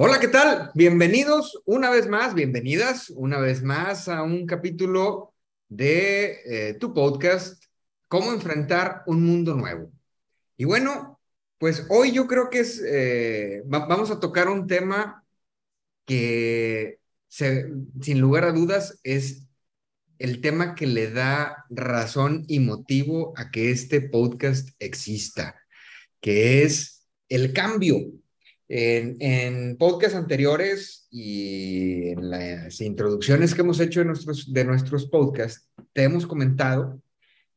Hola, ¿qué tal? Bienvenidos una vez más, bienvenidas una vez más a un capítulo de eh, tu podcast, Cómo enfrentar un mundo nuevo. Y bueno, pues hoy yo creo que es, eh, vamos a tocar un tema que sin lugar a dudas es el tema que le da razón y motivo a que este podcast exista, que es el cambio en, en podcasts anteriores y en las introducciones que hemos hecho de nuestros, de nuestros podcasts, te hemos comentado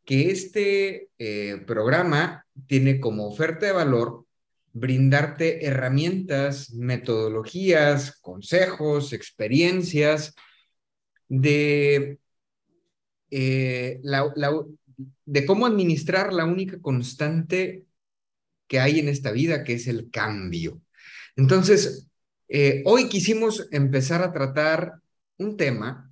que este eh, programa tiene como oferta de valor brindarte herramientas, metodologías, consejos, experiencias de, eh, la, de cómo administrar la única constante que hay en esta vida, que es el cambio. Entonces, eh, hoy quisimos empezar a tratar un tema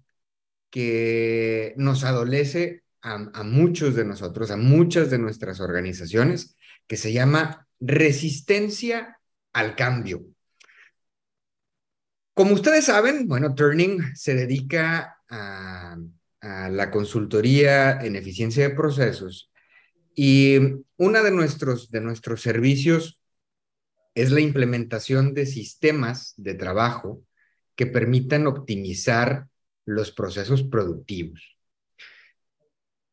que nos adolece a, muchos de nosotros, a muchas de nuestras organizaciones, que se llama resistencia al cambio. Como ustedes saben, bueno, Turning se dedica a, la consultoría en eficiencia de procesos y uno de nuestros, de nuestros servicios es la implementación de sistemas de trabajo que permitan optimizar los procesos productivos.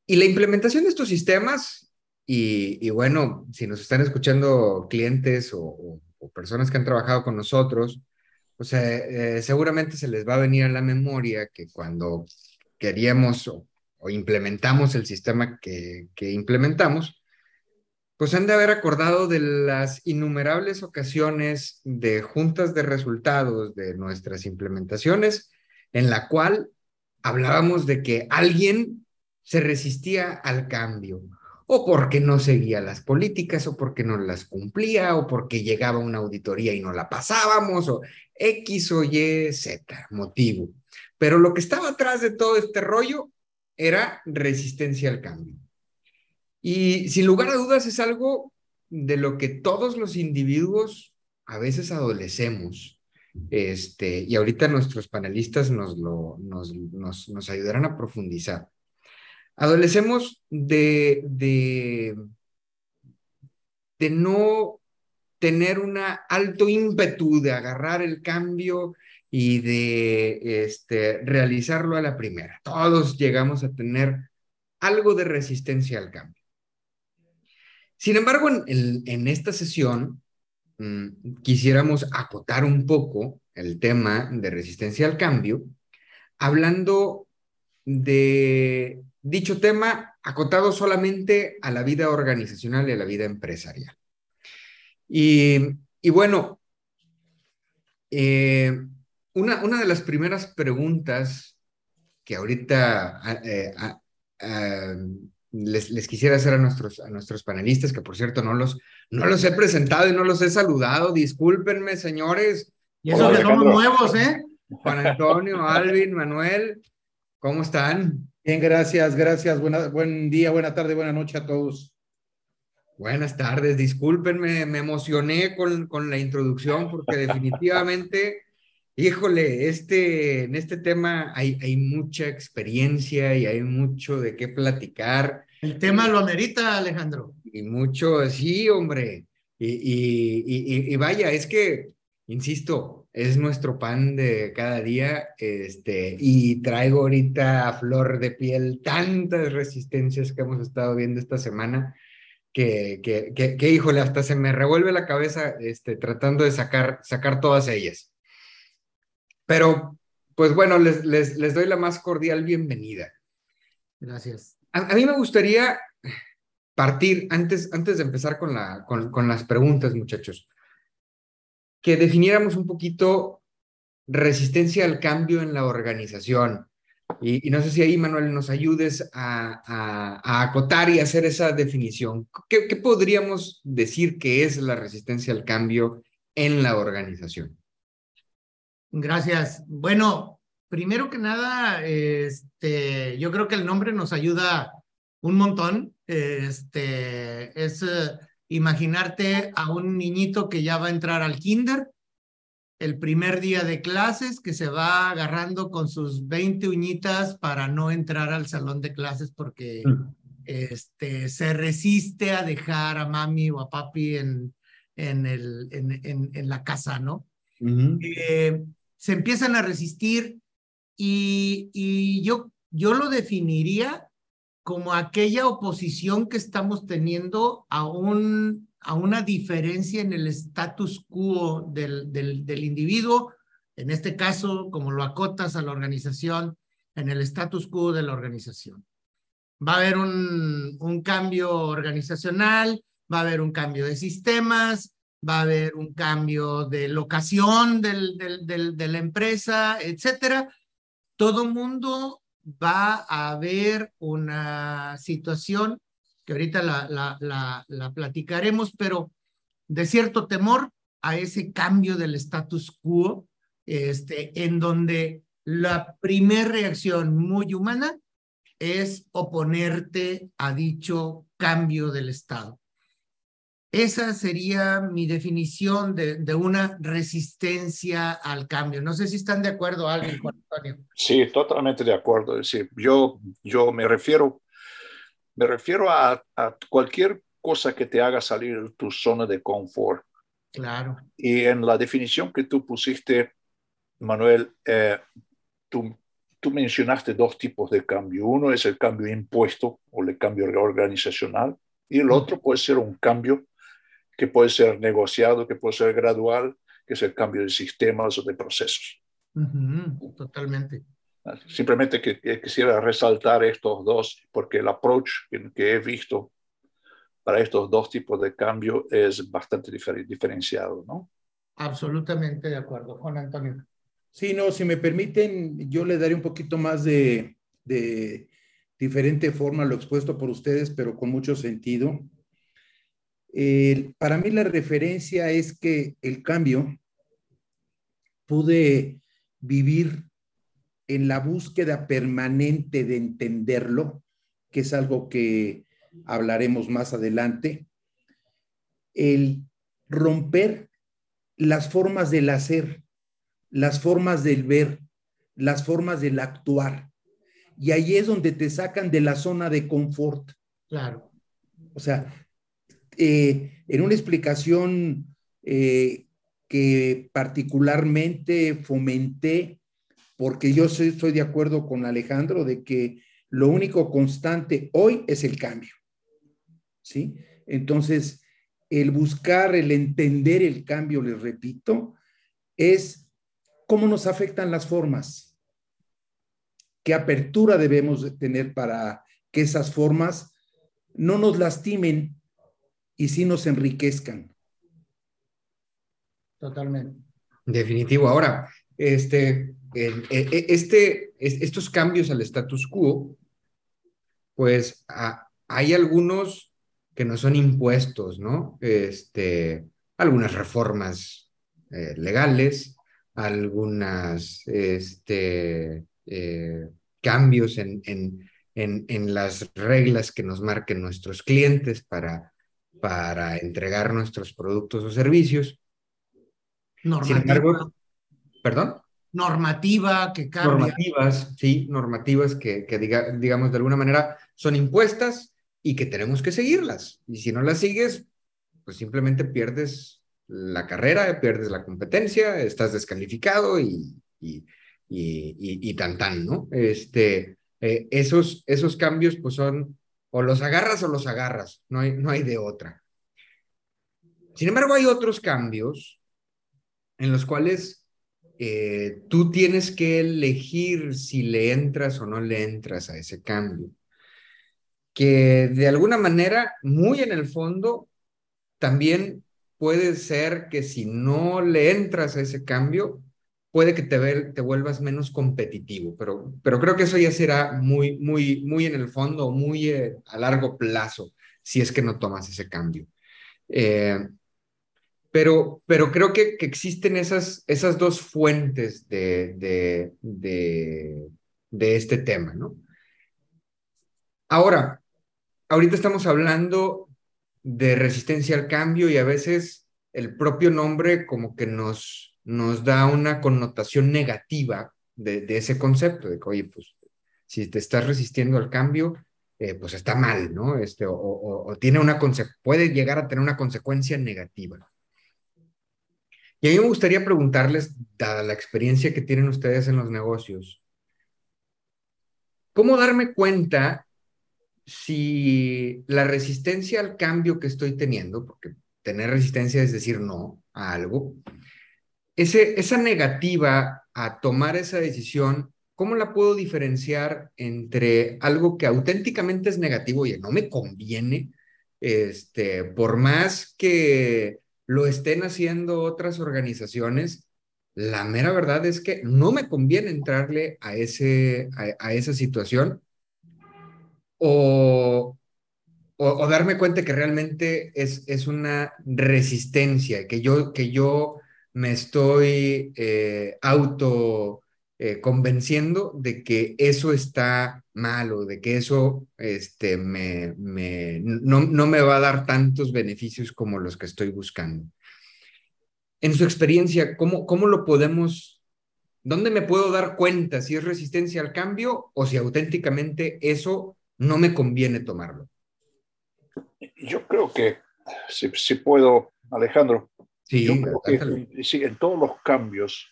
Y la implementación de estos sistemas, y, bueno, si nos están escuchando clientes o, personas que han trabajado con nosotros, eh, seguramente se les va a venir a la memoria que cuando queríamos o, implementamos el sistema que implementamos, pues han de haber acordado de las innumerables ocasiones de juntas de resultados de nuestras implementaciones, en la cual hablábamos de que alguien se resistía al cambio, o porque no seguía las políticas, o porque no las cumplía, o porque llegaba una auditoría y no la pasábamos, o X o Y, Z, motivo. Pero lo que estaba atrás de todo este rollo era resistencia al cambio. Y sin lugar a dudas es algo de lo que todos los individuos a veces adolecemos. Este, y ahorita nuestros panelistas nos, lo, nos, nos, nos ayudarán a profundizar. Adolecemos de, de, de no tener un alto ímpetu de agarrar el cambio y de este, realizarlo a la primera. Todos llegamos a tener algo de resistencia al cambio. Sin embargo, en, esta sesión mm, quisiéramos acotar un poco el tema de resistencia al cambio, hablando de dicho tema acotado solamente a la vida organizacional y a la vida empresarial. Y, bueno, eh, una, de las primeras preguntas que ahorita eh, les, quisiera hacer a nuestros, a nuestros panelistas, que por cierto no los, no los he presentado y no los he saludado. Discúlpenme, señores. Y eso que somos nuevos, ¿eh? Juan Antonio, Alvin, Manuel, ¿cómo están? Bien, gracias, gracias. Buena, buen día, buena tarde, buena noche a todos. Buenas tardes, discúlpenme, me emocioné con, con la introducción porque definitivamente Híjole, este, en este tema hay, hay mucha experiencia y hay mucho de qué platicar. El tema lo amerita, Alejandro. Y mucho, sí, hombre. Y, y, y, vaya, es que, insisto, es nuestro pan de cada día, este, y traigo ahorita a flor de piel tantas resistencias que hemos estado viendo esta semana, que, que, que, que híjole, hasta se me revuelve la cabeza este, tratando de sacar, sacar todas ellas. Pero, pues bueno, les, les, les doy la más cordial bienvenida. Gracias. A, mí me gustaría partir, antes, antes de empezar con, la, con, con las preguntas, muchachos, que definiéramos un poquito resistencia al cambio en la organización. Y, no sé si ahí, Manuel, nos ayudes a, acotar y hacer esa definición. ¿Qué, ¿Qué, podríamos decir que es la resistencia al cambio en la organización? Gracias. Bueno, primero que nada, este, yo creo que el nombre nos ayuda un montón. Este, es eh, imaginarte a un niñito que ya va a entrar al kinder el primer día de clases que se va agarrando con sus 20 uñitas para no entrar al salón de clases porque mm. este, se resiste a dejar a mami o a papi en, en, el, en, en, la casa, ¿no? Eh, se empiezan a resistir y, y yo, yo lo definiría como aquella oposición que estamos teniendo a un a una diferencia en el status quo del, del, individuo, en este caso, como lo acotas a la organización, en el status quo de la organización. Va a haber un, un cambio organizacional, va a haber un cambio de sistemas, va a haber un cambio de locación del, del, de la empresa, etcétera. Todo mundo va a haber una situación que ahorita la, la, la, platicaremos, pero de cierto temor a ese cambio del status quo, este, en donde la primera reacción muy humana es oponerte a dicho cambio del Estado. Esa sería mi definición de, de, una resistencia al cambio. No sé si están de acuerdo alguien, Juan Antonio. Sí, totalmente de acuerdo. Es decir, yo, yo me refiero me refiero a, cualquier cosa que te haga salir de tu zona de confort. Claro. Y en la definición que tú pusiste, Manuel, eh, tú, tú mencionaste dos tipos de cambio. Uno es el cambio impuesto o el cambio organizacional y el otro puede ser un cambio que puede ser negociado, que puede ser gradual, que es el cambio de sistemas o de procesos. totalmente. Simplemente que, quisiera resaltar estos dos, porque el approach que, he visto para estos dos tipos de cambio es bastante diferenciado, ¿no? Absolutamente de acuerdo, Juan Antonio. Sí, no, si me permiten, yo le daré un poquito más de, de diferente forma lo expuesto por ustedes, pero con mucho sentido. Para mí la referencia es que el cambio pude vivir en la búsqueda permanente de entenderlo, que es algo que hablaremos más adelante, el romper las formas del hacer, las formas del ver, las formas del actuar. Y ahí es donde te sacan de la zona de confort. Claro. O sea, eh, en una explicación eh, que particularmente fomenté porque yo estoy de acuerdo con Alejandro de que lo único constante hoy es el cambio. ¿Sí? Entonces, el buscar, el entender el cambio, les repito, es cómo nos afectan las formas. ¿Qué apertura debemos tener para que esas formas no nos lastimen y sí nos enriquezcan? Totalmente. Definitivo. Ahora, este, e, e, este, estos cambios al status quo, pues hay algunos que no son impuestos, ¿no? Este, algunas reformas eh, legales, algunas este, eh, cambios en, en, en, las reglas que nos marquen nuestros clientes para, para entregar nuestros productos o servicios. Sin embargo, ¿Perdón? Normativa que cambia. Normativas, sí, normativas que, que diga, digamos, de alguna manera son impuestas y que tenemos que seguirlas. Y si no las sigues, pues simplemente pierdes la carrera, pierdes la competencia, estás descalificado y, y, y, y tan tan, ¿no? Este, eh, esos, esos cambios pues son o los agarras o los agarras, no hay, no hay de otra. Sin embargo, hay otros cambios en los cuales eh, tú tienes que elegir si le entras o no le entras a ese cambio. Que de alguna manera, muy en el fondo, también puede ser que si no le entras a ese cambio, puede que te, te vuelvas menos competitivo, pero, pero creo que eso ya será muy, muy, muy en el fondo, muy eh, a largo plazo, si es que no tomas ese cambio. Eh, pero, pero creo que, existen esas, esas dos fuentes de, de, de, de este tema, ¿no? Ahora, ahorita estamos hablando de resistencia al cambio y a veces el propio nombre como que nos, nos da una connotación negativa de, ese concepto, de que, oye, pues si te estás resistiendo al cambio, eh, pues está mal, ¿no? Este, o, tiene una puede llegar a tener una consecuencia negativa. Y a mí me gustaría preguntarles, dada la experiencia que tienen ustedes en los negocios, ¿cómo darme cuenta si la resistencia al cambio que estoy teniendo, porque tener resistencia es decir no a algo, esa negativa a tomar esa decisión, ¿cómo la puedo diferenciar entre algo que auténticamente es negativo y no me conviene, este, por más que lo estén haciendo otras organizaciones, la mera verdad es que no me conviene entrarle a, ese, a, esa situación o, o, darme cuenta que realmente es, es una resistencia, que yo, que yo me estoy eh, auto eh, convenciendo de que eso está malo, de que eso este, me, me, no, no, me va a dar tantos beneficios como los que estoy buscando. En su experiencia, ¿cómo, ¿cómo lo podemos, dónde me puedo dar cuenta si es resistencia al cambio o si auténticamente eso no me conviene tomarlo? Yo creo que si, si puedo, Alejandro, Sí, en todos los cambios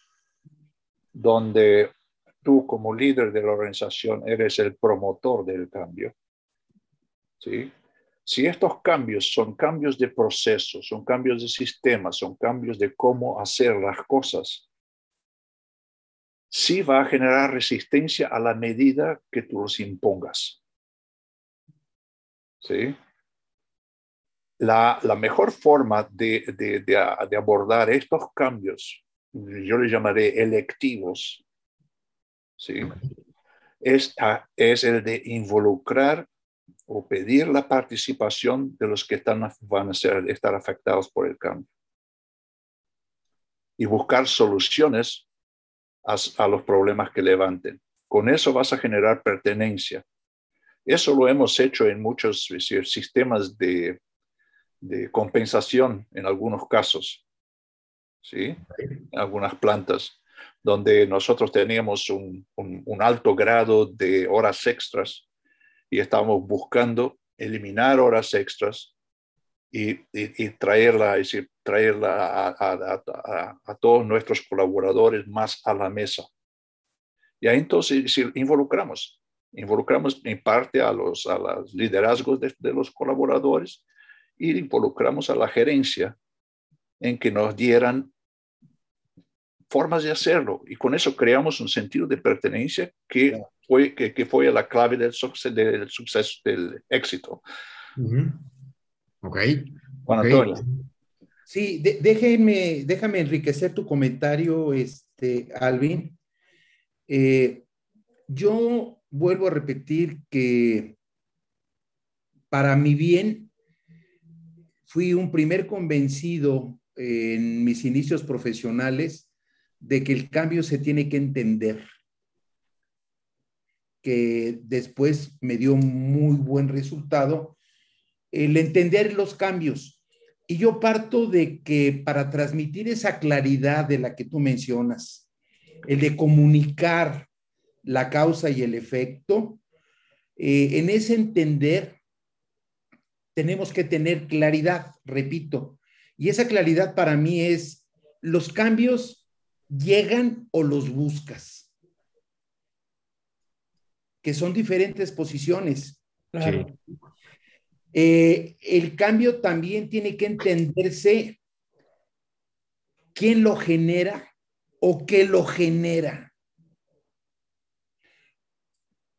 donde tú como líder de la organización eres el promotor del cambio, ¿sí? si estos cambios son cambios de proceso, son cambios de sistema, son cambios de cómo hacer las cosas, sí va a generar resistencia a la medida que tú los impongas. ¿Sí? La, mejor forma de, abordar estos cambios, yo le llamaré electivos, ¿sí? es, es el de involucrar o pedir la participación de los que están, van a ser, estar afectados por el cambio. Y buscar soluciones a, a, los problemas que levanten. Con eso vas a generar pertenencia. Eso lo hemos hecho en muchos sistemas de, de compensación en algunos casos, ¿sí? Algunas plantas, donde nosotros teníamos un, alto grado de horas extras y estábamos buscando eliminar horas extras y, traerla, es traerla a, todos nuestros colaboradores más a la mesa. Y ahí entonces involucramos, involucramos en parte a los, a los liderazgos de, de los colaboradores y involucramos a la gerencia en que nos dieran formas de hacerlo y con eso creamos un sentido de pertenencia que fue, que, fue la clave del, del suceso, del éxito. Ok. Juan Antonio. Sí, déjeme, déjame enriquecer tu comentario, este, Alvin. Eh, yo vuelvo a repetir que para mi bien fui un primer convencido en mis inicios profesionales de que el cambio se tiene que entender, que después me dio muy buen resultado el entender los cambios. Y yo parto de que para transmitir esa claridad de la que tú mencionas, el de comunicar la causa y el efecto, eh, en ese entender tenemos que tener claridad, repito. Y esa claridad para mí es, los cambios llegan o los buscas, que son diferentes posiciones. Eh, el cambio también tiene que entenderse quién lo genera o qué lo genera.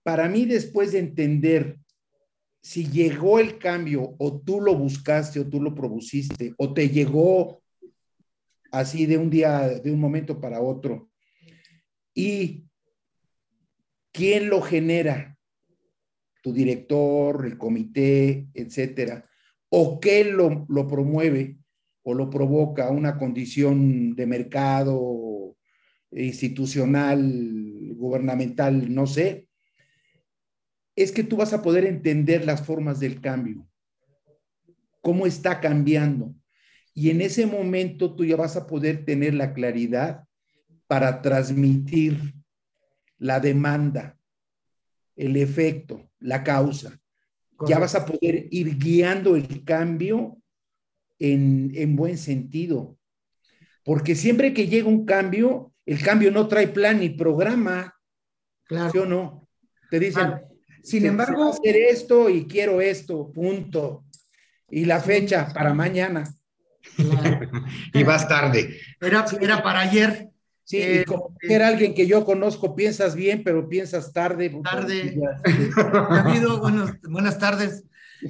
Para mí, después de entender si llegó el cambio o tú lo buscaste o tú lo propusiste o te llegó así de un día, de un momento para otro, y quién lo genera, tu director, el comité, etcétera, o qué lo, lo promueve o lo provoca una condición de mercado institucional, gubernamental, no sé, es que tú vas a poder entender las formas del cambio, cómo está cambiando. Y en ese momento tú ya vas a poder tener la claridad para transmitir la demanda, el efecto, la causa. Ya vas a poder ir guiando el cambio en, en, buen sentido. Porque siempre que llega un cambio, el cambio no trae plan ni programa. Claro. ¿Sí o no? Te dicen, sin embargo, hacer esto y quiero esto, punto. Y la fecha para mañana. y vas tarde. Era, era para ayer. Sí, eh, como eh, era alguien que yo conozco, piensas bien, pero piensas tarde. Tarde. buenas tardes.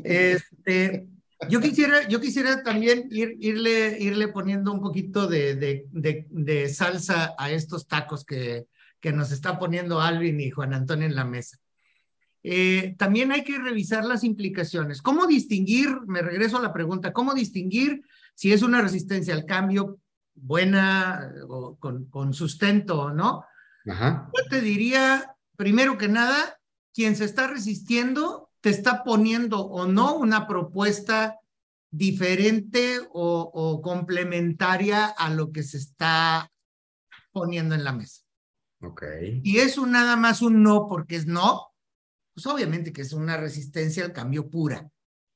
Este, yo quisiera, yo quisiera también ir, irle, irle poniendo un poquito de, de, de, salsa a estos tacos que, que nos está poniendo Alvin y Juan Antonio en la mesa. Eh, también hay que revisar las implicaciones. ¿Cómo distinguir, me regreso a la pregunta, cómo distinguir si es una resistencia al cambio buena o con, con sustento, ¿no? Ajá. Yo te diría, primero que nada, quien se está resistiendo te está poniendo o no una propuesta diferente o, o, complementaria a lo que se está poniendo en la mesa. Ok. Y es un, nada más un no porque es no, pues obviamente que es una resistencia al cambio pura,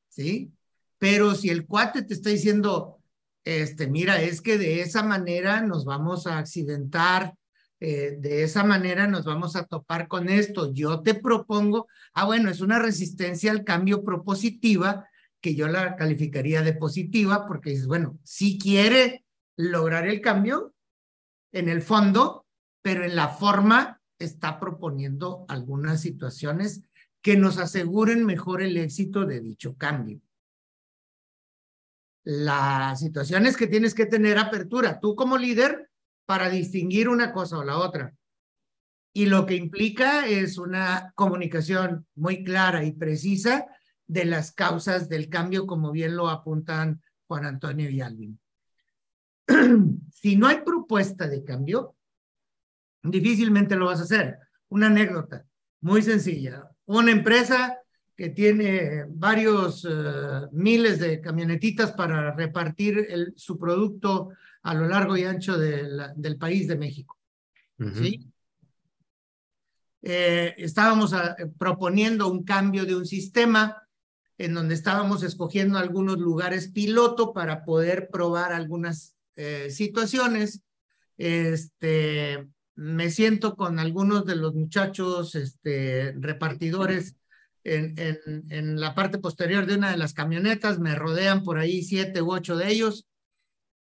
¿sí? Pero si el cuate te está diciendo, este, mira, es que de esa manera nos vamos a accidentar, eh, de esa manera nos vamos a topar con esto. Yo te propongo, ah, bueno, es una resistencia al cambio propositiva, que yo la calificaría de positiva, porque dices, bueno, si quiere lograr el cambio en el fondo, pero en la forma está proponiendo algunas situaciones que nos aseguren mejor el éxito de dicho cambio la situación es que tienes que tener apertura, tú como líder, para distinguir una cosa o la otra. Y lo que implica es una comunicación muy clara y precisa de las causas del cambio, como bien lo apuntan Juan Antonio y Alvin. si no hay propuesta de cambio, difícilmente lo vas a hacer. Una anécdota muy sencilla. Una empresa que tiene varios eh, miles de camionetitas para repartir el, su producto a lo largo y ancho del país de México. ¿sí? Eh, estábamos ah, proponiendo un cambio de un sistema en donde estábamos escogiendo algunos lugares piloto para poder probar algunas eh, situaciones. Este, me siento con algunos de los muchachos este, repartidores en, en, la parte posterior de una de las camionetas, me rodean por ahí siete u ocho de ellos,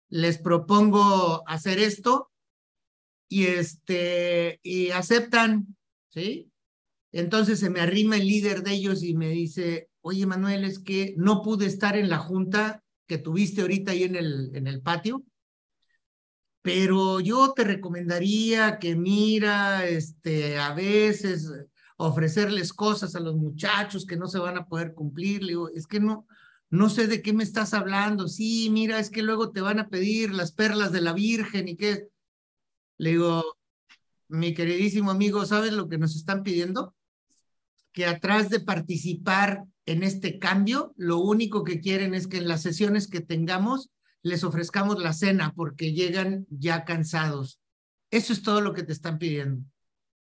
les propongo hacer esto y, este, y aceptan, ¿sí? Entonces se me arrima el líder de ellos y me dice, oye Manuel, es que no pude estar en la junta que tuviste ahorita ahí en el, en el patio, pero yo te recomendaría que mira, este, a veces ofrecerles cosas a los muchachos que no se van a poder cumplir. Le digo, es que no, no sé de qué me estás hablando. Sí, mira, es que luego te van a pedir las perlas de la Virgen y qué. Le digo, mi queridísimo amigo, ¿sabes lo que nos están pidiendo? Que atrás de participar en este cambio, lo único que quieren es que en las sesiones que tengamos les ofrezcamos la cena porque llegan ya cansados. Eso es todo lo que te están pidiendo.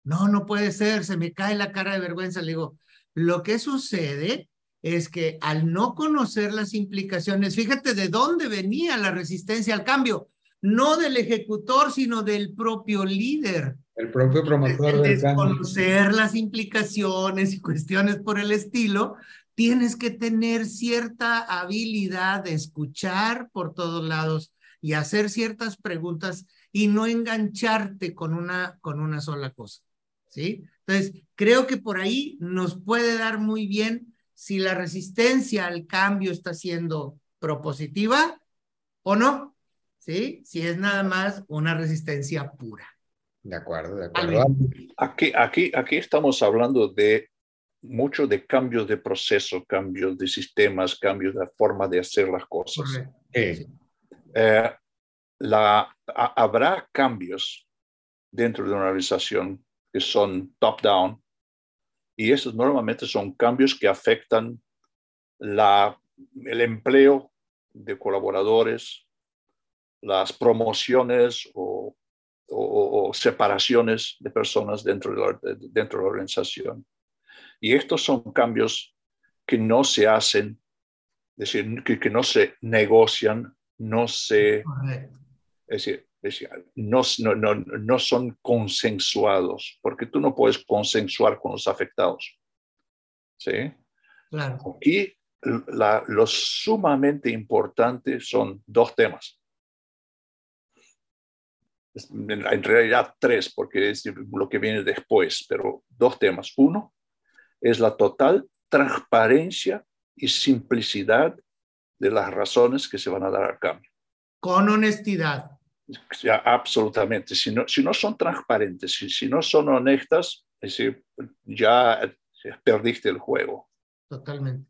No, no puede ser, se me cae la cara de vergüenza. Le digo, lo que sucede es que al no conocer las implicaciones, fíjate de dónde venía la resistencia al cambio, no del ejecutor, sino del propio líder. El propio promotor del Conocer las implicaciones y cuestiones por el estilo, tienes que tener cierta habilidad de escuchar por todos lados y hacer ciertas preguntas y no engancharte con una, con una sola cosa. ¿sí? Entonces, creo que por ahí nos puede dar muy bien si la resistencia al cambio está siendo propositiva o no, ¿sí? Si es nada más una resistencia pura. De acuerdo, de acuerdo. Aquí, aquí, aquí estamos hablando de mucho de cambios de proceso, cambios de sistemas, cambios de forma de hacer las cosas. Eh, la, habrá cambios dentro de una organización que son top-down y esos normalmente son cambios que afectan la, el empleo de colaboradores, las promociones o o, separaciones de personas dentro de, la, dentro de la organización. Y estos son cambios que no se hacen, es decir, que, no se negocian, no se... Es decir, no, no, no, son consensuados, porque tú no puedes consensuar con los afectados. ¿Sí? Claro. Aquí la, lo sumamente importante son dos temas en realidad tres, porque es lo que viene después, pero dos temas. Uno es la total transparencia y simplicidad de las razones que se van a dar al cambio. Con honestidad. Ya, absolutamente. Si no, si no son transparentes, si, si no son honestas, es decir, ya perdiste el juego. Totalmente.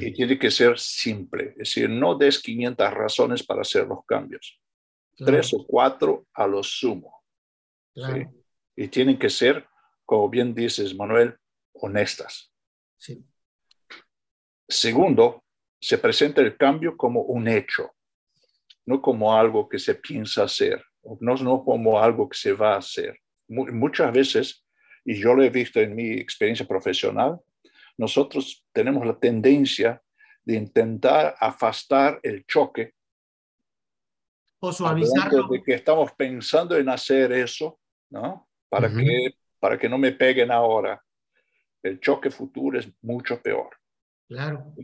Y tiene que ser simple, es decir, no des 500 razones para hacer los cambios tres o cuatro a lo sumo. Y tienen que ser, como bien dices, Manuel, honestas. Sí. Segundo, se presenta el cambio como un hecho, no como algo que se piensa hacer, no, no como algo que se va a hacer. Muchas veces, y yo lo he visto en mi experiencia profesional, nosotros tenemos la tendencia de intentar afastar el choque o suavizarlo. De que estamos pensando en hacer eso, ¿no? Para, que, para que no me peguen ahora. El choque futuro es mucho peor. Claro.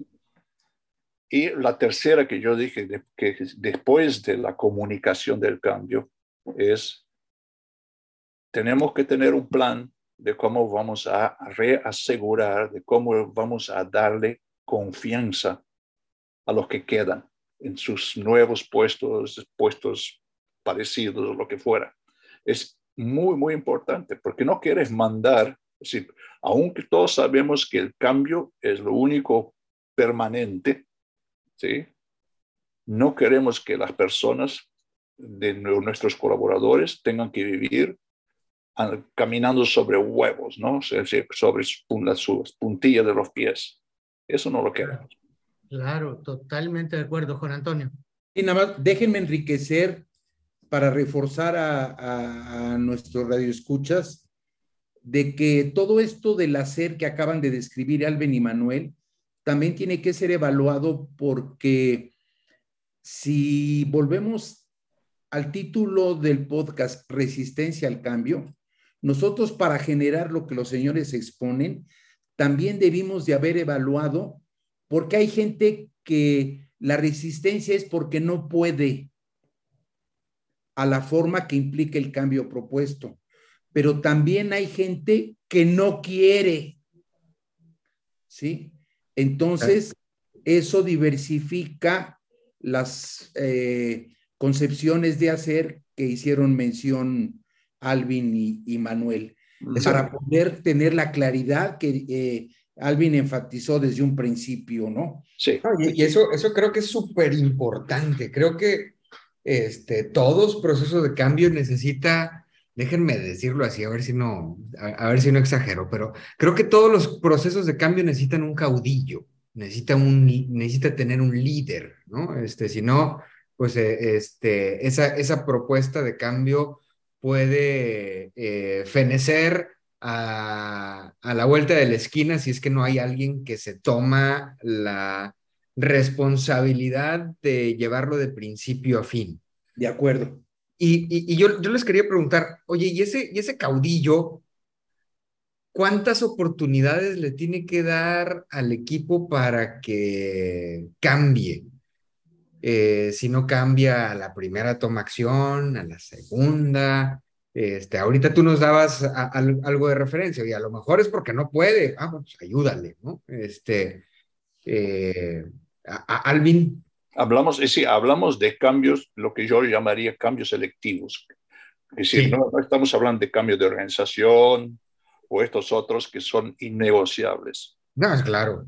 Y la tercera que yo dije, que después de la comunicación del cambio, es, tenemos que tener un plan de cómo vamos a reasegurar, de cómo vamos a darle confianza a los que quedan en sus nuevos puestos, puestos parecidos o lo que fuera. Es muy, muy importante porque no quieres mandar, es aunque todos sabemos que el cambio es lo único permanente, ¿sí? no queremos que las personas de nuestros colaboradores tengan que vivir caminando sobre huevos, ¿no? sobre las puntillas de los pies. Eso no lo queremos. Claro, totalmente de acuerdo, Juan Antonio. Y nada más, déjenme enriquecer para reforzar a, a, nuestros radioescuchas de que todo esto del hacer que acaban de describir Alben y Manuel también tiene que ser evaluado porque si volvemos al título del podcast Resistencia al Cambio, nosotros para generar lo que los señores exponen, también debimos de haber evaluado porque hay gente que la resistencia es porque no puede a la forma que implica el cambio propuesto, pero también hay gente que no quiere, ¿sí? Entonces, eso diversifica las eh, concepciones de hacer que hicieron mención Alvin y, Manuel, para poder tener la claridad que eh, Alvin enfatizó desde un principio, ¿no? Sí. y, eso, eso creo que es súper importante. Creo que este, todos procesos de cambio necesita, déjenme decirlo así, a ver si no, a, ver si no exagero, pero creo que todos los procesos de cambio necesitan un caudillo, necesita, un, necesita tener un líder, ¿no? Este, si no, pues eh, este, esa, esa propuesta de cambio puede eh, fenecer a, la vuelta de la esquina si es que no hay alguien que se toma la responsabilidad de llevarlo de principio a fin. De acuerdo. Y, yo, yo, les quería preguntar, oye, ¿y ese, ¿y ese caudillo, cuántas oportunidades le tiene que dar al equipo para que cambie? Eh, si no cambia a la primera toma acción, a la segunda, este, ahorita tú nos dabas algo de referencia y a lo mejor es porque no puede. Ah, pues ayúdale, ¿no? Este, eh, Alvin. Hablamos, sí, hablamos de cambios, lo que yo llamaría cambios selectivos. Es decir, no, no, estamos hablando de cambios de organización o estos otros que son innegociables. No, es claro.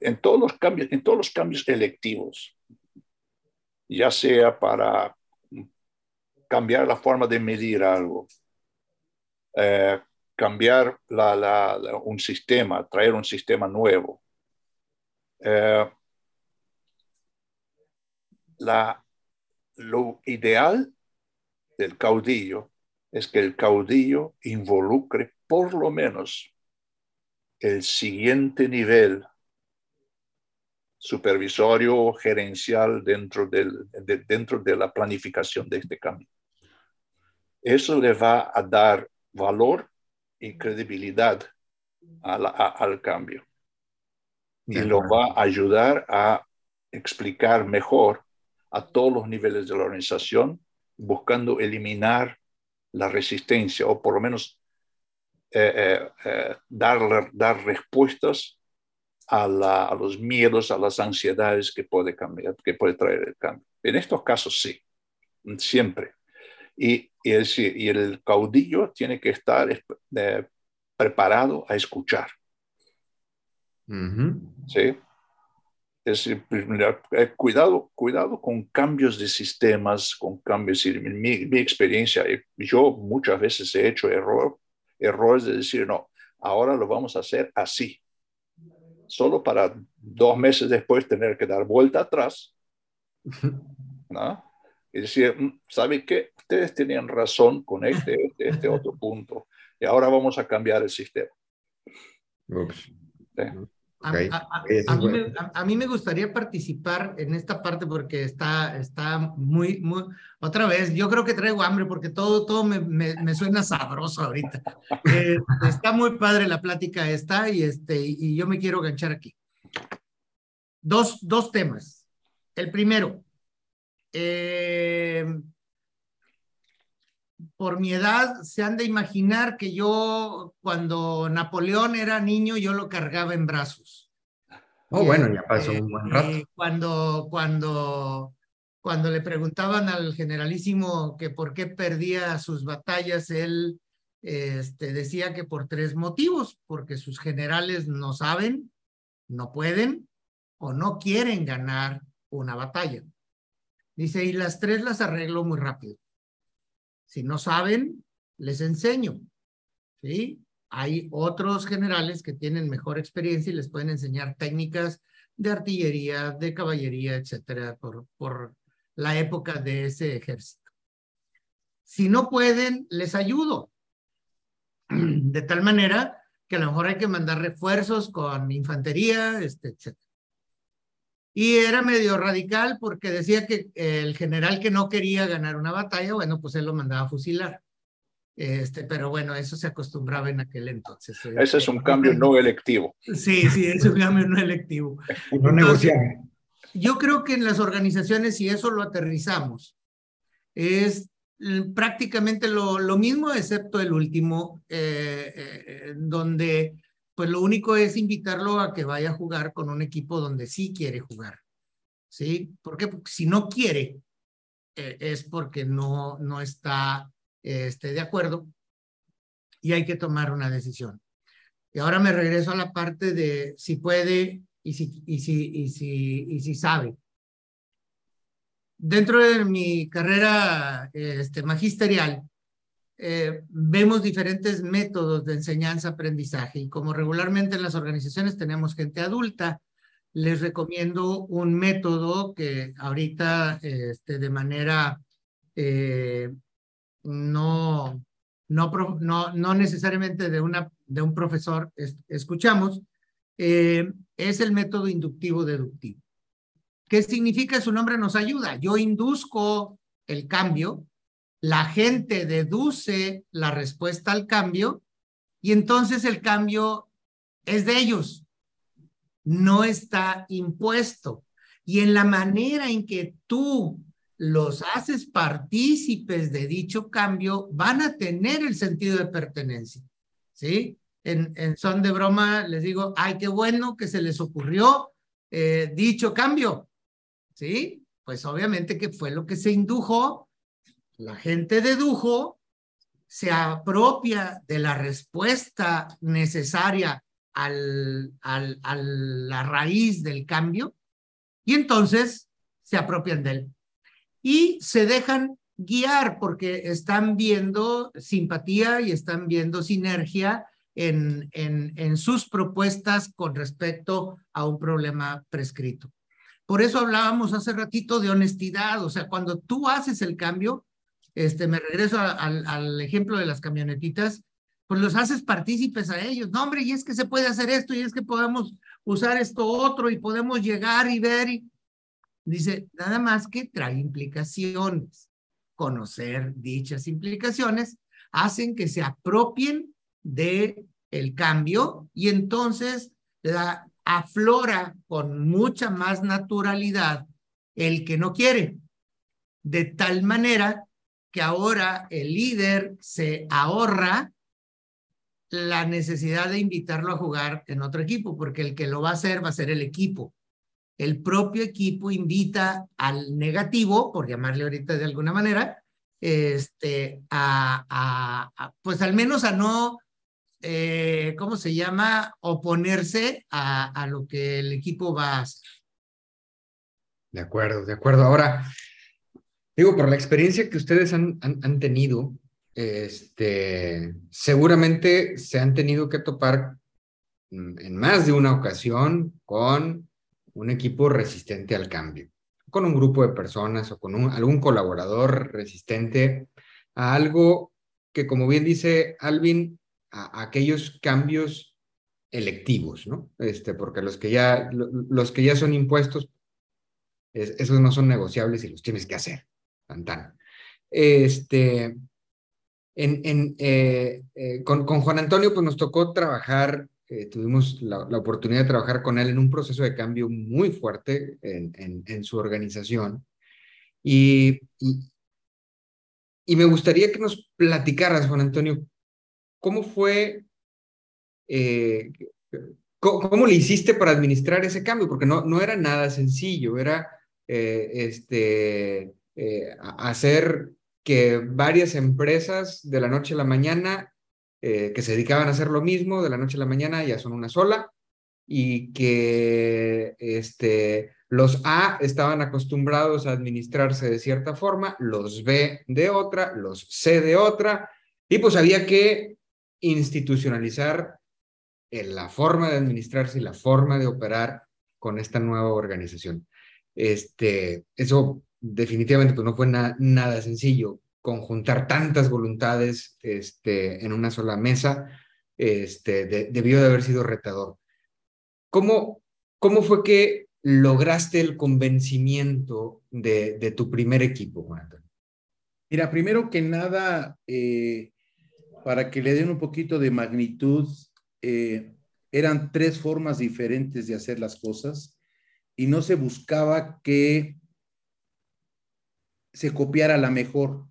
En todos los cambios, en todos los cambios electivos, ya sea para cambiar la forma de medir algo, eh, cambiar la, la, un sistema, traer un sistema nuevo. Eh, la, lo ideal del caudillo es que el caudillo involucre por lo menos el siguiente nivel supervisorio o gerencial dentro, del, de, dentro de la planificación de este cambio. Eso le va a dar valor y credibilidad a la, a, al cambio. Y lo va a ayudar a explicar mejor a todos los niveles de la organización, buscando eliminar la resistencia o por lo menos eh, eh, eh, dar, dar respuestas a, la, a, los miedos, a las ansiedades que puede, cambiar, que puede traer el cambio. En estos casos sí, siempre. Y, y, el, y el caudillo tiene que estar eh, preparado a escuchar. Uh -huh. ¿Sí? Es decir, eh, cuidado, cuidado con cambios de sistemas, con cambios. Mi, mi experiencia, eh, yo muchas veces he hecho error, errores de decir, no, ahora lo vamos a hacer así. Solo para dos meses después tener que dar vuelta atrás. ¿no? Y decir, ¿sabe qué? Ustedes tenían razón con este, este, este otro punto. Y ahora vamos a cambiar el sistema. Ups. ¿Sí? Okay. A, a, a, mí me, a, mí me, gustaría participar en esta parte porque está, está muy, muy, otra vez, yo creo que traigo hambre porque todo, todo me, me, me suena sabroso ahorita. Eh, está muy padre la plática esta y, este, y yo me quiero ganchar aquí. Dos, dos temas. El primero, eh, por mi edad se han de imaginar que yo cuando Napoleón era niño yo lo cargaba en brazos. Oh, y, bueno, ya pasó eh, un buen rato. Eh, cuando, cuando, cuando le preguntaban al generalísimo que por qué perdía sus batallas, él este, decía que por tres motivos, porque sus generales no saben, no pueden o no quieren ganar una batalla. Dice, y las tres las arreglo muy rápido. Si no saben, les enseño. ¿Sí? Hay otros generales que tienen mejor experiencia y les pueden enseñar técnicas de artillería, de caballería, etcétera, por, por la época de ese ejército. Si no pueden, les ayudo. De tal manera que a lo mejor hay que mandar refuerzos con infantería, este, etcétera. Y era medio radical porque decía que el general que no quería ganar una batalla, bueno, pues él lo mandaba a fusilar. Este, pero bueno, eso se acostumbraba en aquel entonces. Ese es un cambio no electivo. Sí, sí, es un cambio no electivo. no negociable. Yo creo que en las organizaciones, si eso lo aterrizamos, es prácticamente lo, lo mismo, excepto el último, eh, eh, donde pues lo único es invitarlo a que vaya a jugar con un equipo donde sí quiere jugar. ¿Sí? Porque si no quiere, eh, es porque no, no está este, de acuerdo y hay que tomar una decisión. Y ahora me regreso a la parte de si puede y si, y si, y si, y si sabe. Dentro de mi carrera este, magisterial, eh, vemos diferentes métodos de enseñanza-aprendizaje y como regularmente en las organizaciones tenemos gente adulta, les recomiendo un método que ahorita este, de manera eh, no, no, no, no necesariamente de, una, de un profesor es, escuchamos, eh, es el método inductivo-deductivo. ¿Qué significa? Su nombre nos ayuda. Yo induzco el cambio, la gente deduce la respuesta al cambio y entonces el cambio es de ellos, no está impuesto. Y en la manera en que tú los haces partícipes de dicho cambio, van a tener el sentido de pertenencia. ¿Sí? En, son de broma les digo, ay, qué bueno que se les ocurrió eh, dicho cambio. ¿Sí? Pues obviamente que fue lo que se indujo la gente dedujo se apropia de la respuesta necesaria al, al, a la raíz del cambio y entonces se apropian de él. Y se dejan guiar porque están viendo simpatía y están viendo sinergia en, en, en sus propuestas con respecto a un problema prescrito. Por eso hablábamos hace ratito de honestidad, o sea, cuando tú haces el cambio, este, me regreso al, ejemplo de las camionetitas, pues los haces partícipes a ellos. No, hombre, y es que se puede hacer esto, y es que podemos usar esto otro, y podemos llegar y ver. Dice, nada más que trae implicaciones. Conocer dichas implicaciones hacen que se apropien de el cambio y entonces la aflora con mucha más naturalidad el que no quiere, de tal manera que ahora el líder se ahorra la necesidad de invitarlo a jugar en otro equipo, porque el que lo va a hacer va a ser el equipo. El propio equipo invita al negativo, por llamarle ahorita de alguna manera, este, a, a, pues al menos a no, eh, ¿cómo se llama? Oponerse a, a lo que el equipo va a hacer. De acuerdo, de acuerdo. Ahora, digo, por la experiencia que ustedes han, han, tenido, este, seguramente se han tenido que topar en más de una ocasión con un equipo resistente al cambio, con un grupo de personas o con algún colaborador resistente a algo que, como bien dice Alvin, a, aquellos cambios electivos, ¿no? Este, porque los que ya, los que ya son impuestos, es, esos no son negociables y los tienes que hacer. Tan. Este, en, en, eh, eh, con, con, Juan Antonio, pues nos tocó trabajar, eh, tuvimos la, la, oportunidad de trabajar con él en un proceso de cambio muy fuerte en, en, en su organización. Y, y, y, me gustaría que nos platicaras, Juan Antonio, cómo fue, cómo, cómo, le hiciste para administrar ese cambio, porque no, no era nada sencillo, era este, hacer que varias empresas de la noche a la mañana eh, que se dedicaban a hacer lo mismo de la noche a la mañana ya son una sola y que este, los A estaban acostumbrados a administrarse de cierta forma, los B de otra, los C de otra, y pues había que institucionalizar la forma de administrarse y la forma de operar con esta nueva organización. Este, eso definitivamente pues no fue na nada sencillo conjuntar tantas voluntades este, en una sola mesa, este, de, debió de haber sido retador. ¿Cómo, ¿Cómo fue que lograste el convencimiento de, de tu primer equipo, Juan Mira, primero que nada, eh, para que le den un poquito de magnitud, eh, eran tres formas diferentes de hacer las cosas y no se buscaba que se copiara la mejor,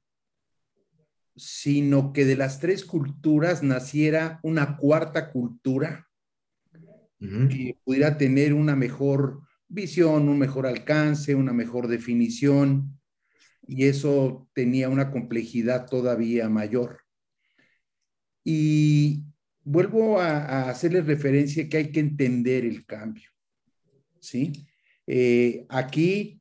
sino que de las tres culturas naciera una cuarta cultura uh -huh. que pudiera tener una mejor visión, un mejor alcance, una mejor definición, y eso tenía una complejidad todavía mayor. Y vuelvo a, a hacerles referencia que hay que entender el cambio, ¿sí? Eh, aquí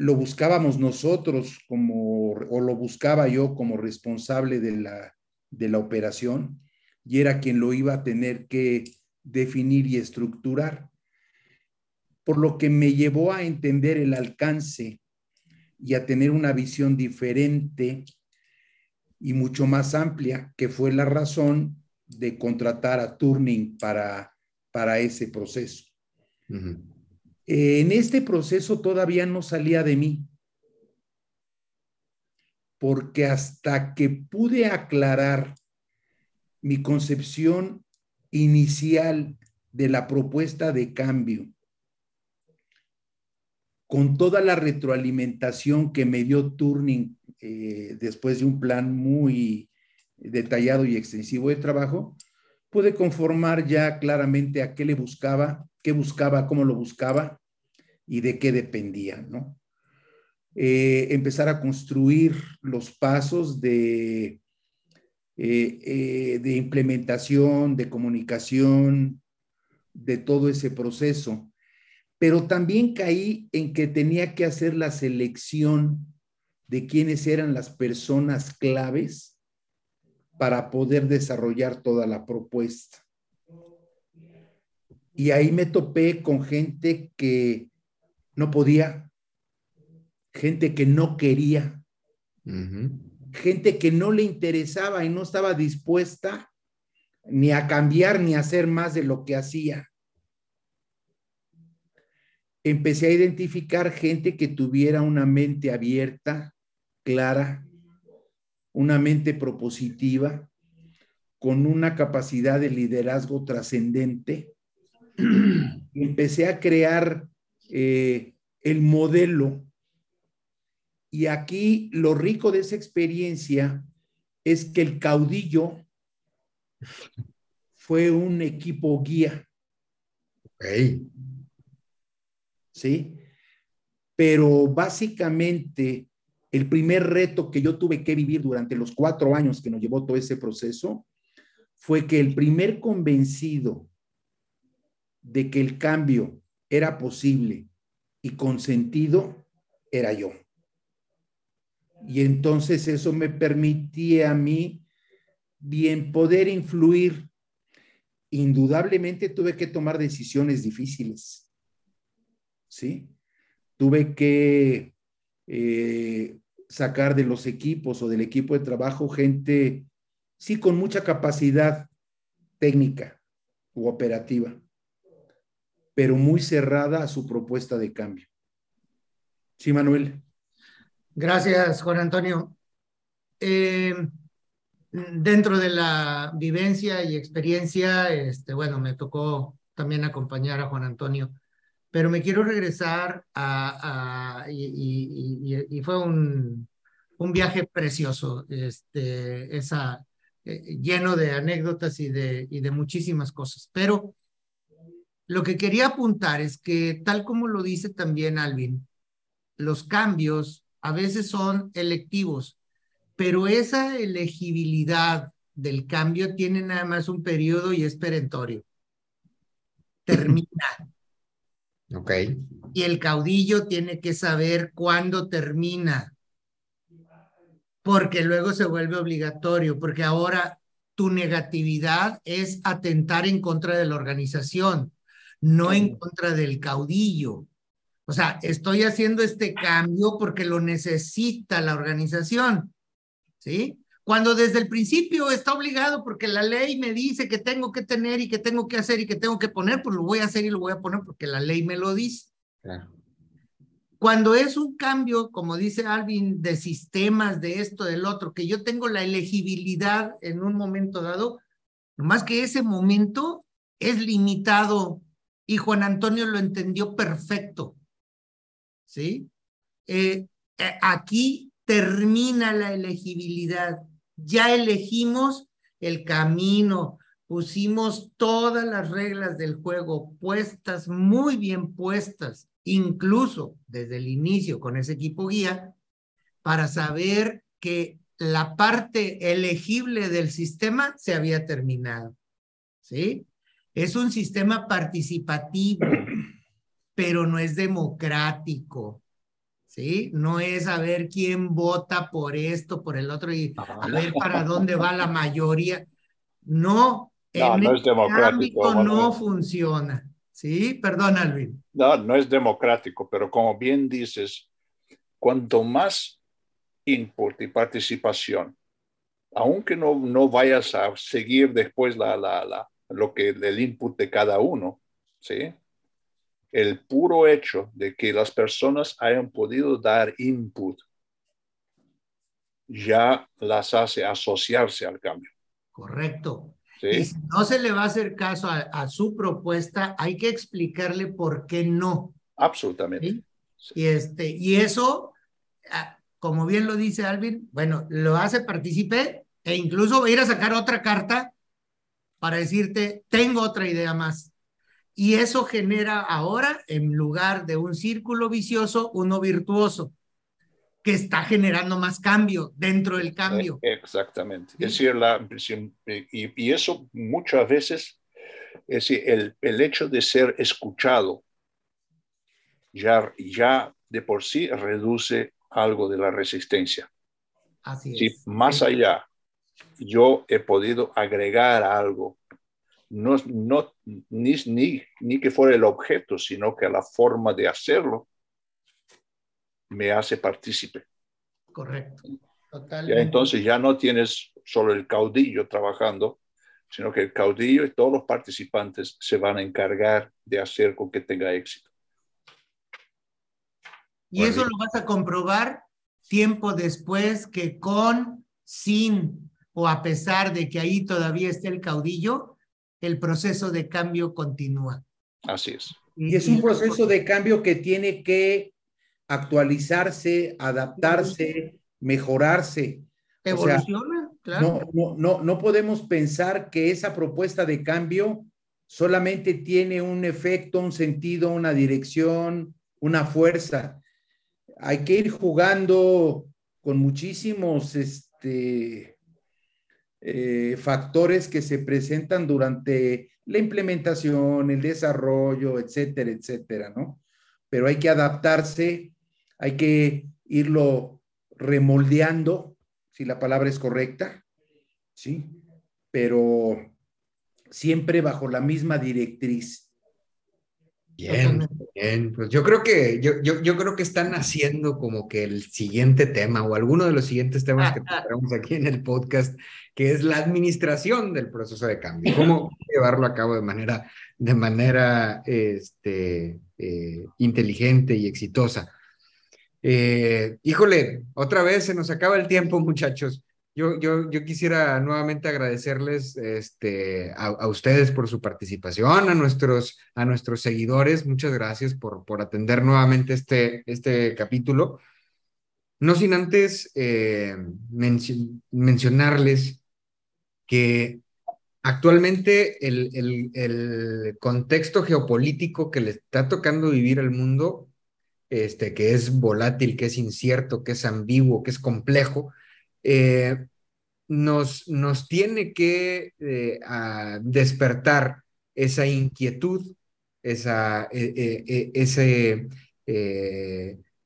lo buscábamos nosotros como, o lo buscaba yo como responsable de la, de la operación, y era quien lo iba a tener que definir y estructurar. Por lo que me llevó a entender el alcance y a tener una visión diferente y mucho más amplia, que fue la razón de contratar a Turning para, para ese proceso. En este proceso todavía no salía de mí, porque hasta que pude aclarar mi concepción inicial de la propuesta de cambio, con toda la retroalimentación que me dio Turning eh, después de un plan muy detallado y extensivo de trabajo, pude conformar ya claramente a qué le buscaba, qué buscaba, cómo lo buscaba y de qué dependía, ¿no? eh, empezar a construir los pasos de, eh, eh, de implementación, de comunicación, de todo ese proceso. Pero también caí en que tenía que hacer la selección de quiénes eran las personas claves para poder desarrollar toda la propuesta. Y ahí me topé con gente que no podía, gente que no quería, gente que no le interesaba y no estaba dispuesta ni a cambiar ni a hacer más de lo que hacía. Empecé a identificar gente que tuviera una mente abierta, clara, una mente propositiva, con una capacidad de liderazgo trascendente. Empecé a crear eh, el modelo. Y aquí lo rico de esa experiencia es que el caudillo fue un equipo guía. ¿Sí? Pero básicamente el primer reto que yo tuve que vivir durante los cuatro años que nos llevó todo ese proceso fue que el primer convencido de que el cambio era posible y consentido era yo. Y entonces eso me permitía a mí bien poder influir. Indudablemente tuve que tomar decisiones difíciles. ¿Sí? Tuve que eh, sacar de los equipos o del equipo de trabajo gente, sí, con mucha capacidad técnica u operativa pero muy cerrada a su propuesta de cambio. Sí, Manuel. Gracias, Juan Antonio. Eh, dentro de la vivencia y experiencia, este, bueno, me tocó también acompañar a Juan Antonio, pero me quiero regresar a, y, fue un, viaje precioso, este, eh, lleno de anécdotas y de muchísimas cosas, pero lo que quería apuntar es que, tal como lo dice también Alvin, los cambios a veces son electivos, pero esa elegibilidad del cambio tiene nada más un periodo y es perentorio. Termina. Ok. Y el caudillo tiene que saber cuándo termina, porque luego se vuelve obligatorio, porque ahora tu negatividad es atentar en contra de la organización no en contra del caudillo. O sea, estoy haciendo este cambio porque lo necesita la organización, ¿sí? Cuando desde el principio está obligado porque la ley me dice que tengo que tener y que tengo que hacer y que tengo que poner, pues lo voy a hacer y lo voy a poner porque la ley me lo dice. Cuando es un cambio, como dice Alvin, de sistemas, de esto, del otro, que yo tengo la elegibilidad en un momento dado, más que ese momento es limitado y Juan Antonio lo entendió perfecto. ¿Sí? Eh, eh, aquí termina la elegibilidad. Ya elegimos el camino, pusimos todas las reglas del juego puestas, muy bien puestas, incluso desde el inicio con ese equipo guía, para saber que la parte elegible del sistema se había terminado. ¿Sí? Es un sistema participativo, pero no es democrático. ¿Sí? No es a ver quién vota por esto, por el otro y a ver para dónde va la mayoría. No, no, no es democrático. no funciona. Sí, perdón, Alvin. No, no es democrático, pero como bien dices, cuanto más input y participación, aunque no, no vayas a seguir después la, la, la, lo que el input de cada uno, ¿sí? El puro hecho de que las personas hayan podido dar input ya las hace asociarse al cambio. Correcto. Y si no se le va a hacer caso a, su propuesta, hay que explicarle por qué no. Absolutamente. Y, este, y eso, ah, como bien lo dice Alvin, bueno, lo hace partícipe e incluso va a ir a sacar otra carta para decirte, tengo otra idea más. Y eso genera ahora, en lugar de un círculo vicioso, uno virtuoso. que está generando más cambio dentro del cambio. Eh, exactamente. Es decir, la, y, y, eso muchas veces, es decir, el, el hecho de ser escuchado ya, ya de por sí reduce algo de la resistencia. Así es. más allá yo he podido agregar algo, no, no ni, ni, ni que fuera el objeto, sino que la forma de hacerlo, me hace partícipe. Correcto. Ya, entonces ya no tienes solo el caudillo trabajando, sino que el caudillo y todos los participantes se van a encargar de hacer con que tenga éxito. Y eso lo vas a comprobar tiempo después que con, sin o a pesar de que ahí todavía esté el caudillo, el proceso de cambio continúa. Así es. Y es un proceso de cambio que tiene que actualizarse, adaptarse, mejorarse. Evoluciona, o sea, claro. No, no, no, no podemos pensar que esa propuesta de cambio solamente tiene un efecto, un sentido, una dirección, una fuerza. Hay que ir jugando con muchísimos este, eh, factores que se presentan durante la implementación, el desarrollo, etcétera, etcétera, ¿no? Pero hay que adaptarse hay que irlo remoldeando, si la palabra es correcta, ¿sí? Pero siempre bajo la misma directriz. Bien, bien, pues yo creo que yo, yo, yo, creo que están haciendo como que el siguiente tema o alguno de los siguientes temas que tenemos aquí en el podcast, que es la administración del proceso de cambio, cómo llevarlo a cabo de manera, de manera este, eh, inteligente y exitosa. Eh, híjole, otra vez se nos acaba el tiempo, muchachos. Yo, yo, yo quisiera nuevamente agradecerles este, a, ustedes por su participación, a nuestros, a nuestros seguidores. Muchas gracias por, por atender nuevamente este, este capítulo. No sin antes eh, menci mencionarles que actualmente el, el, el contexto geopolítico que le está tocando vivir al mundo este, que es volátil, que es incierto, que es ambiguo, que es complejo, eh, nos, nos tiene que eh, despertar esa inquietud, esa, eh, ese,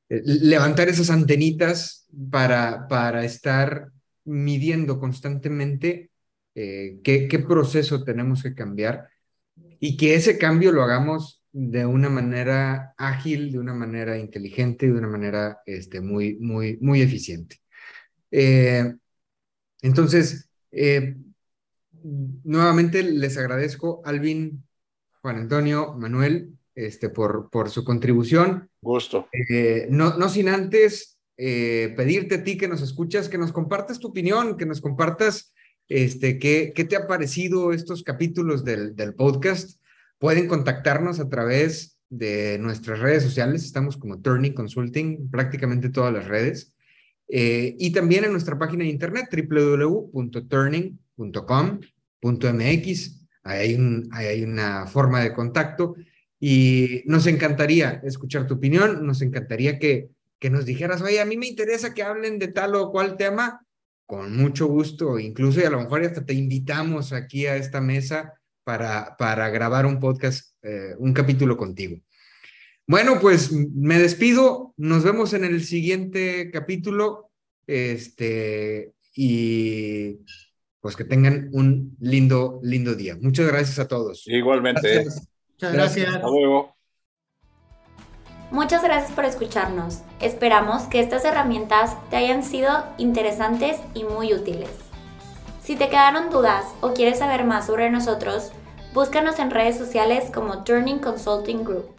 levantar esas antenitas para, para estar midiendo constantemente qué, qué proceso tenemos que cambiar y que ese cambio lo hagamos de una manera ágil, de una manera inteligente, de una manera este, muy, muy, muy eficiente. Eh, entonces, eh, nuevamente les agradezco, Alvin, Juan Antonio, Manuel, este, por, por su contribución. Gusto. Eh, no, no sin antes pedirte a ti que nos escuchas, que nos compartas tu opinión, que nos compartas este, qué, qué te ha parecido estos capítulos del, del podcast. Pueden contactarnos a través de nuestras redes sociales, estamos como Turning Consulting, prácticamente todas las redes, eh, y también en nuestra página de internet www.turning.com.mx, hay, una forma de contacto. Y nos encantaría escuchar tu opinión, nos encantaría que, que nos dijeras, oye, a mí me interesa que hablen de tal o cual tema, con mucho gusto, incluso y a lo mejor hasta te invitamos aquí a esta mesa para, para grabar un podcast, eh, un capítulo contigo. Bueno, pues me despido, nos vemos en el siguiente capítulo, este, y pues que tengan un lindo, lindo día. Muchas gracias a todos. Igualmente. Gracias. Muchas gracias. Hasta luego. Muchas gracias por escucharnos. Esperamos que estas herramientas te hayan sido interesantes y muy útiles. Si te quedaron dudas o quieres saber más sobre nosotros, búscanos en redes sociales como Turning Consulting Group.